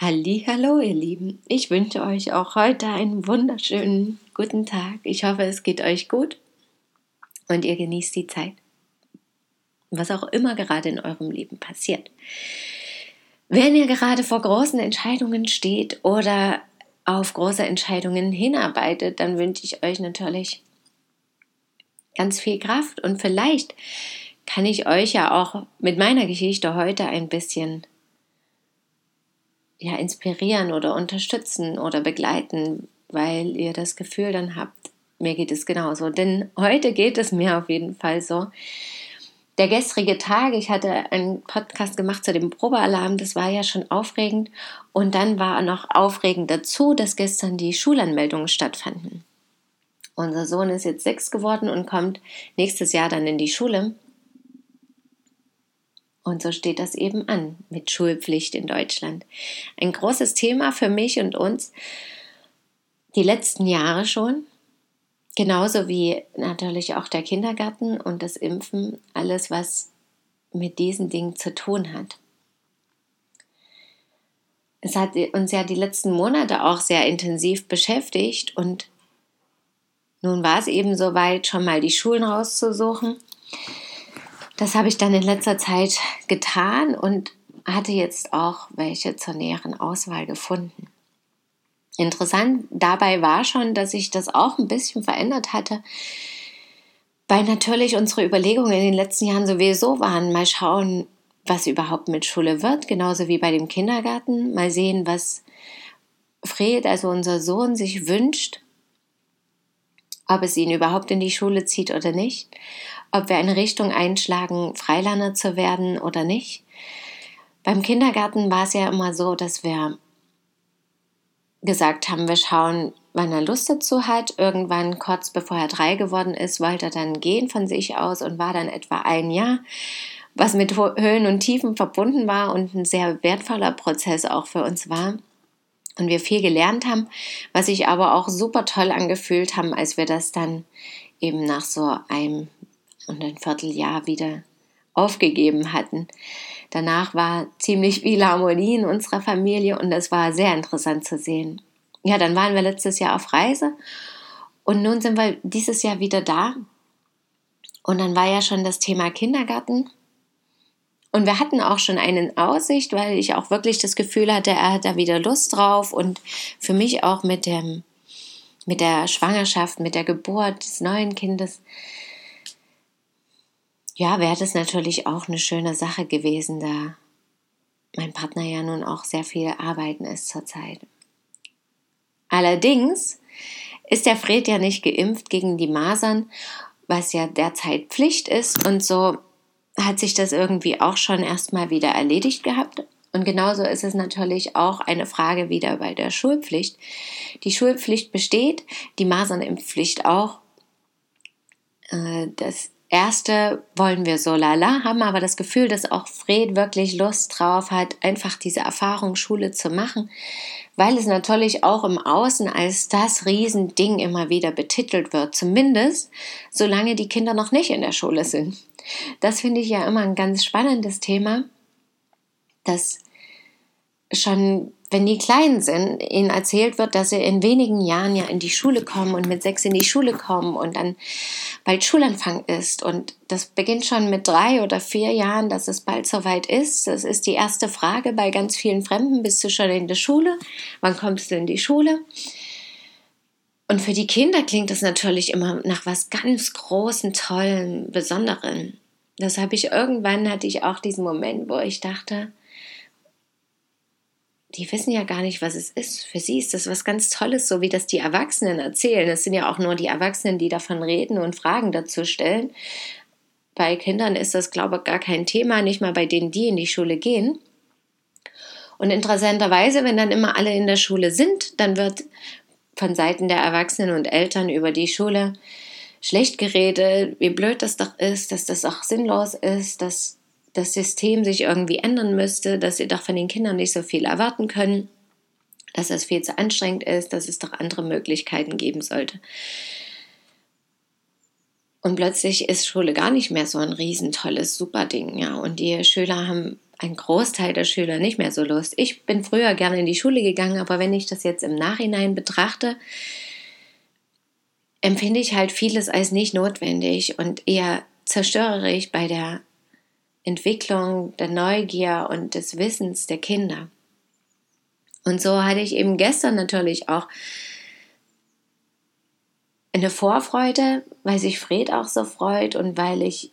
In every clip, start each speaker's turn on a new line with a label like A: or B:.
A: Hallo, ihr Lieben. Ich wünsche euch auch heute einen wunderschönen guten Tag. Ich hoffe, es geht euch gut und ihr genießt die Zeit. Was auch immer gerade in eurem Leben passiert. Wenn ihr gerade vor großen Entscheidungen steht oder auf große Entscheidungen hinarbeitet, dann wünsche ich euch natürlich ganz viel Kraft und vielleicht kann ich euch ja auch mit meiner Geschichte heute ein bisschen ja, inspirieren oder unterstützen oder begleiten, weil ihr das Gefühl dann habt, mir geht es genauso. Denn heute geht es mir auf jeden Fall so. Der gestrige Tag, ich hatte einen Podcast gemacht zu dem Probealarm, das war ja schon aufregend. Und dann war noch aufregend dazu, dass gestern die Schulanmeldungen stattfanden. Unser Sohn ist jetzt sechs geworden und kommt nächstes Jahr dann in die Schule. Und so steht das eben an mit Schulpflicht in Deutschland. Ein großes Thema für mich und uns die letzten Jahre schon. Genauso wie natürlich auch der Kindergarten und das Impfen, alles, was mit diesen Dingen zu tun hat. Es hat uns ja die letzten Monate auch sehr intensiv beschäftigt und nun war es eben soweit, schon mal die Schulen rauszusuchen. Das habe ich dann in letzter Zeit getan und hatte jetzt auch welche zur näheren Auswahl gefunden. Interessant dabei war schon, dass sich das auch ein bisschen verändert hatte, weil natürlich unsere Überlegungen in den letzten Jahren sowieso waren, mal schauen, was überhaupt mit Schule wird, genauso wie bei dem Kindergarten, mal sehen, was Fred, also unser Sohn, sich wünscht, ob es ihn überhaupt in die Schule zieht oder nicht ob wir eine Richtung einschlagen, Freilerner zu werden oder nicht. Beim Kindergarten war es ja immer so, dass wir gesagt haben, wir schauen, wann er Lust dazu hat. Irgendwann, kurz bevor er drei geworden ist, wollte er dann gehen von sich aus und war dann etwa ein Jahr, was mit Höhen und Tiefen verbunden war und ein sehr wertvoller Prozess auch für uns war. Und wir viel gelernt haben, was sich aber auch super toll angefühlt haben, als wir das dann eben nach so einem und ein Vierteljahr wieder aufgegeben hatten. Danach war ziemlich viel Harmonie in unserer Familie und es war sehr interessant zu sehen. Ja, dann waren wir letztes Jahr auf Reise und nun sind wir dieses Jahr wieder da. Und dann war ja schon das Thema Kindergarten. Und wir hatten auch schon einen Aussicht, weil ich auch wirklich das Gefühl hatte, er hat da wieder Lust drauf. Und für mich auch mit dem, mit der Schwangerschaft, mit der Geburt des neuen Kindes. Ja, wäre das natürlich auch eine schöne Sache gewesen, da mein Partner ja nun auch sehr viel arbeiten ist zurzeit. Allerdings ist der Fred ja nicht geimpft gegen die Masern, was ja derzeit Pflicht ist. Und so hat sich das irgendwie auch schon erstmal wieder erledigt gehabt. Und genauso ist es natürlich auch eine Frage wieder bei der Schulpflicht. Die Schulpflicht besteht, die Masernimpfpflicht auch. Äh, das erste wollen wir so lala, haben aber das Gefühl, dass auch Fred wirklich Lust drauf hat, einfach diese Erfahrung Schule zu machen, weil es natürlich auch im Außen als das Riesending immer wieder betitelt wird, zumindest solange die Kinder noch nicht in der Schule sind. Das finde ich ja immer ein ganz spannendes Thema, dass schon wenn die klein sind, ihnen erzählt wird, dass sie in wenigen Jahren ja in die Schule kommen und mit sechs in die Schule kommen und dann bald Schulanfang ist. Und das beginnt schon mit drei oder vier Jahren, dass es bald soweit ist. Das ist die erste Frage bei ganz vielen Fremden. Bist du schon in der Schule? Wann kommst du in die Schule? Und für die Kinder klingt das natürlich immer nach was ganz Großen, Tollen, Besonderen. Das habe ich irgendwann hatte ich auch diesen Moment, wo ich dachte, die wissen ja gar nicht, was es ist. Für sie ist das was ganz Tolles, so wie das die Erwachsenen erzählen. Es sind ja auch nur die Erwachsenen, die davon reden und Fragen dazu stellen. Bei Kindern ist das, glaube ich, gar kein Thema, nicht mal bei denen, die in die Schule gehen. Und interessanterweise, wenn dann immer alle in der Schule sind, dann wird von Seiten der Erwachsenen und Eltern über die Schule schlecht geredet, wie blöd das doch ist, dass das auch sinnlos ist, dass das System sich irgendwie ändern müsste, dass sie doch von den Kindern nicht so viel erwarten können, dass es viel zu anstrengend ist, dass es doch andere Möglichkeiten geben sollte. Und plötzlich ist Schule gar nicht mehr so ein riesentolles Superding, ja. Und die Schüler haben, ein Großteil der Schüler nicht mehr so Lust. Ich bin früher gerne in die Schule gegangen, aber wenn ich das jetzt im Nachhinein betrachte, empfinde ich halt vieles als nicht notwendig und eher zerstörerisch bei der Entwicklung der Neugier und des Wissens der Kinder. Und so hatte ich eben gestern natürlich auch eine Vorfreude, weil sich Fred auch so freut und weil ich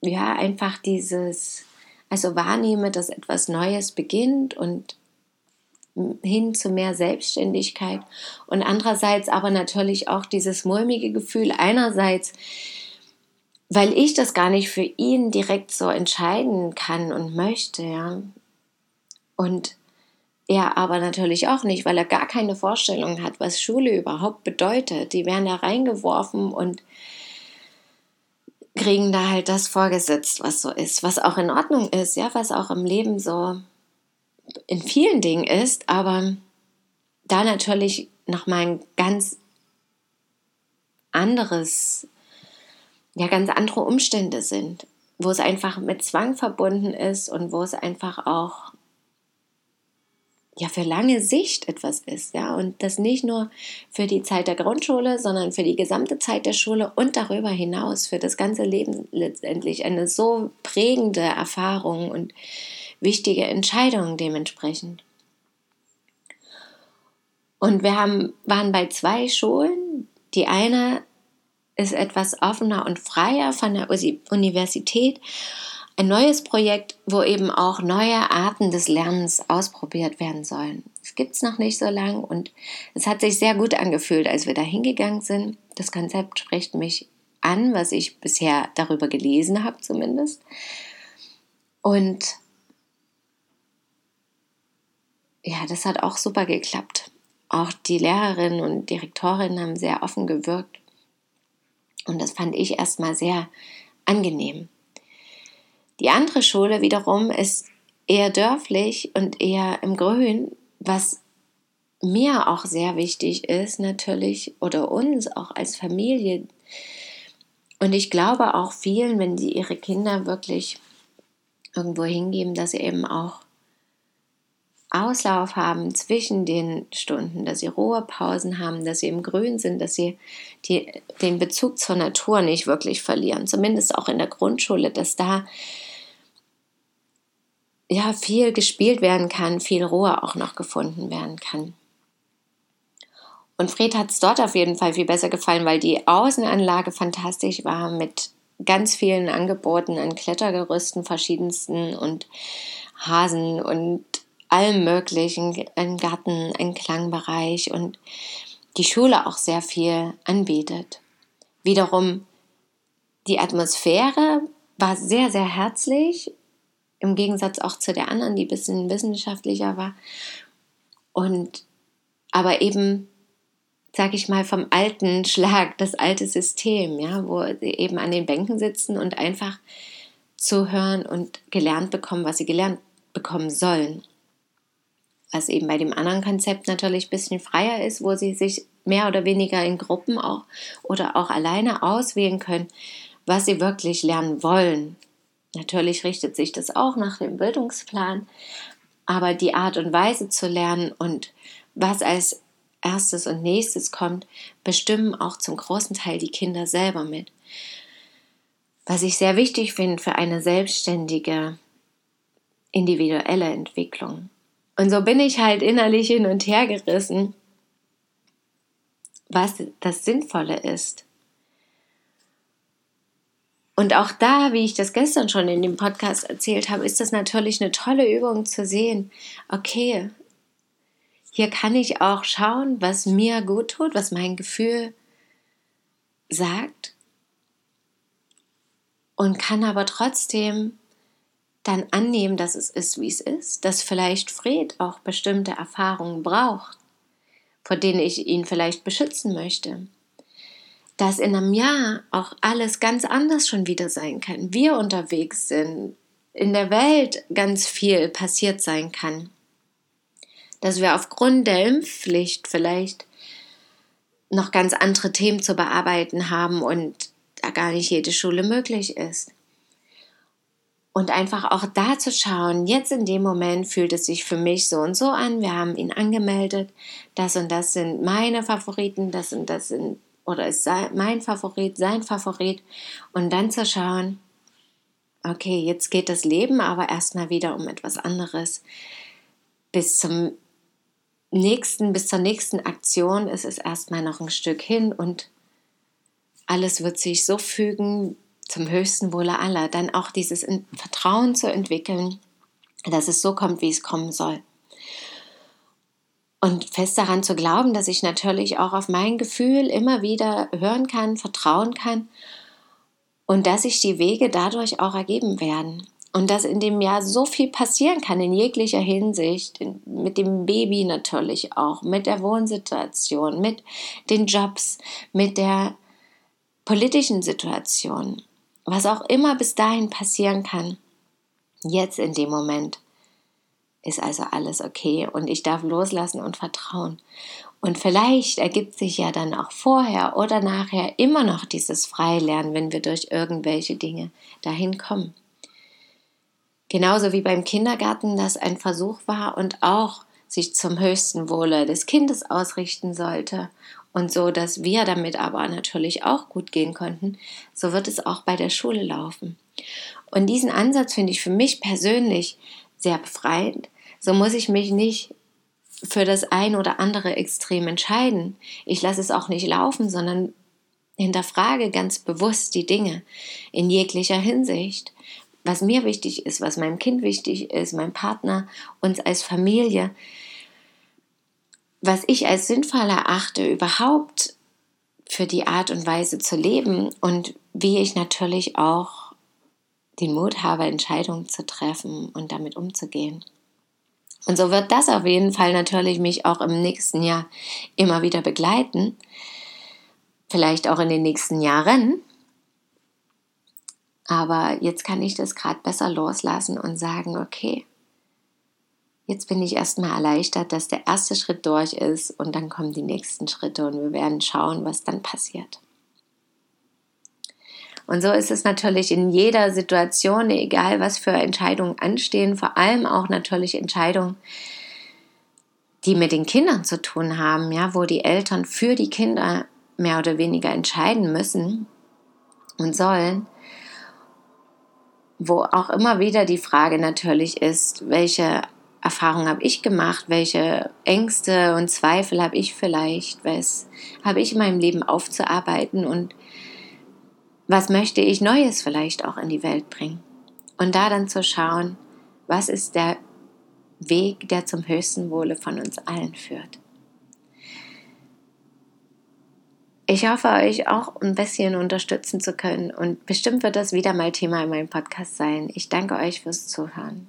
A: ja einfach dieses, also wahrnehme, dass etwas Neues beginnt und hin zu mehr Selbstständigkeit und andererseits aber natürlich auch dieses mulmige Gefühl einerseits, weil ich das gar nicht für ihn direkt so entscheiden kann und möchte, ja. Und er aber natürlich auch nicht, weil er gar keine Vorstellung hat, was Schule überhaupt bedeutet. Die werden da reingeworfen und kriegen da halt das vorgesetzt, was so ist, was auch in Ordnung ist, ja, was auch im Leben so in vielen Dingen ist, aber da natürlich nochmal ein ganz anderes, ja, ganz andere Umstände sind, wo es einfach mit Zwang verbunden ist und wo es einfach auch ja für lange Sicht etwas ist, ja, und das nicht nur für die Zeit der Grundschule, sondern für die gesamte Zeit der Schule und darüber hinaus für das ganze Leben letztendlich eine so prägende Erfahrung und wichtige Entscheidung dementsprechend. Und wir haben, waren bei zwei Schulen. Die eine ist etwas offener und freier von der Universität ein neues Projekt, wo eben auch neue Arten des Lernens ausprobiert werden sollen. Es gibt es noch nicht so lang und es hat sich sehr gut angefühlt, als wir da hingegangen sind. Das Konzept spricht mich an, was ich bisher darüber gelesen habe zumindest. Und ja, das hat auch super geklappt. Auch die Lehrerinnen und Direktorinnen haben sehr offen gewirkt. Fand ich erstmal sehr angenehm. Die andere Schule wiederum ist eher dörflich und eher im Grün, was mir auch sehr wichtig ist, natürlich, oder uns auch als Familie. Und ich glaube auch vielen, wenn sie ihre Kinder wirklich irgendwo hingeben, dass sie eben auch Auslauf haben zwischen den Stunden, dass sie Ruhepausen haben, dass sie im Grün sind, dass sie die, den Bezug zur Natur nicht wirklich verlieren. Zumindest auch in der Grundschule, dass da ja, viel gespielt werden kann, viel Ruhe auch noch gefunden werden kann. Und Fred hat es dort auf jeden Fall viel besser gefallen, weil die Außenanlage fantastisch war mit ganz vielen Angeboten an Klettergerüsten verschiedensten und Hasen und allem möglichen, ein Garten, ein Klangbereich und die Schule auch sehr viel anbietet. Wiederum die Atmosphäre war sehr, sehr herzlich im Gegensatz auch zu der anderen, die ein bisschen wissenschaftlicher war. Und aber eben, sag ich mal, vom alten Schlag, das alte System, ja, wo sie eben an den Bänken sitzen und einfach zuhören und gelernt bekommen, was sie gelernt bekommen sollen. Was eben bei dem anderen Konzept natürlich ein bisschen freier ist, wo sie sich mehr oder weniger in Gruppen auch oder auch alleine auswählen können, was sie wirklich lernen wollen. Natürlich richtet sich das auch nach dem Bildungsplan, aber die Art und Weise zu lernen und was als erstes und nächstes kommt, bestimmen auch zum großen Teil die Kinder selber mit. Was ich sehr wichtig finde für eine selbstständige, individuelle Entwicklung. Und so bin ich halt innerlich hin und her gerissen, was das Sinnvolle ist. Und auch da, wie ich das gestern schon in dem Podcast erzählt habe, ist das natürlich eine tolle Übung zu sehen. Okay, hier kann ich auch schauen, was mir gut tut, was mein Gefühl sagt und kann aber trotzdem dann annehmen, dass es ist, wie es ist, dass vielleicht Fred auch bestimmte Erfahrungen braucht, vor denen ich ihn vielleicht beschützen möchte. Dass in einem Jahr auch alles ganz anders schon wieder sein kann. Wir unterwegs sind, in der Welt ganz viel passiert sein kann. Dass wir aufgrund der Impfpflicht vielleicht noch ganz andere Themen zu bearbeiten haben und da gar nicht jede Schule möglich ist. Und einfach auch da zu schauen, jetzt in dem Moment fühlt es sich für mich so und so an, wir haben ihn angemeldet, das und das sind meine Favoriten, das und das sind, oder ist mein Favorit, sein Favorit. Und dann zu schauen, okay, jetzt geht das Leben aber erstmal wieder um etwas anderes. Bis zum nächsten, bis zur nächsten Aktion ist es erstmal noch ein Stück hin und alles wird sich so fügen zum höchsten Wohle aller. Dann auch dieses Vertrauen zu entwickeln, dass es so kommt, wie es kommen soll. Und fest daran zu glauben, dass ich natürlich auch auf mein Gefühl immer wieder hören kann, vertrauen kann und dass sich die Wege dadurch auch ergeben werden. Und dass in dem Jahr so viel passieren kann in jeglicher Hinsicht, mit dem Baby natürlich auch, mit der Wohnsituation, mit den Jobs, mit der politischen Situation, was auch immer bis dahin passieren kann. Jetzt in dem Moment ist also alles okay und ich darf loslassen und vertrauen. Und vielleicht ergibt sich ja dann auch vorher oder nachher immer noch dieses Freilernen, wenn wir durch irgendwelche Dinge dahin kommen. Genauso wie beim Kindergarten das ein Versuch war und auch sich zum höchsten Wohle des Kindes ausrichten sollte und so, dass wir damit aber natürlich auch gut gehen konnten, so wird es auch bei der Schule laufen. Und diesen Ansatz finde ich für mich persönlich sehr befreiend. So muss ich mich nicht für das ein oder andere Extrem entscheiden. Ich lasse es auch nicht laufen, sondern hinterfrage ganz bewusst die Dinge in jeglicher Hinsicht was mir wichtig ist, was meinem Kind wichtig ist, meinem Partner, uns als Familie, was ich als sinnvoll erachte, überhaupt für die Art und Weise zu leben und wie ich natürlich auch den Mut habe, Entscheidungen zu treffen und damit umzugehen. Und so wird das auf jeden Fall natürlich mich auch im nächsten Jahr immer wieder begleiten, vielleicht auch in den nächsten Jahren, aber jetzt kann ich das gerade besser loslassen und sagen, okay, jetzt bin ich erstmal erleichtert, dass der erste Schritt durch ist und dann kommen die nächsten Schritte und wir werden schauen, was dann passiert. Und so ist es natürlich in jeder Situation, egal was für Entscheidungen anstehen, vor allem auch natürlich Entscheidungen, die mit den Kindern zu tun haben, ja, wo die Eltern für die Kinder mehr oder weniger entscheiden müssen und sollen wo auch immer wieder die Frage natürlich ist, welche Erfahrungen habe ich gemacht, welche Ängste und Zweifel habe ich vielleicht, was habe ich in meinem Leben aufzuarbeiten und was möchte ich Neues vielleicht auch in die Welt bringen. Und da dann zu schauen, was ist der Weg, der zum höchsten Wohle von uns allen führt. Ich hoffe, euch auch ein bisschen unterstützen zu können und bestimmt wird das wieder mal Thema in meinem Podcast sein. Ich danke euch fürs Zuhören.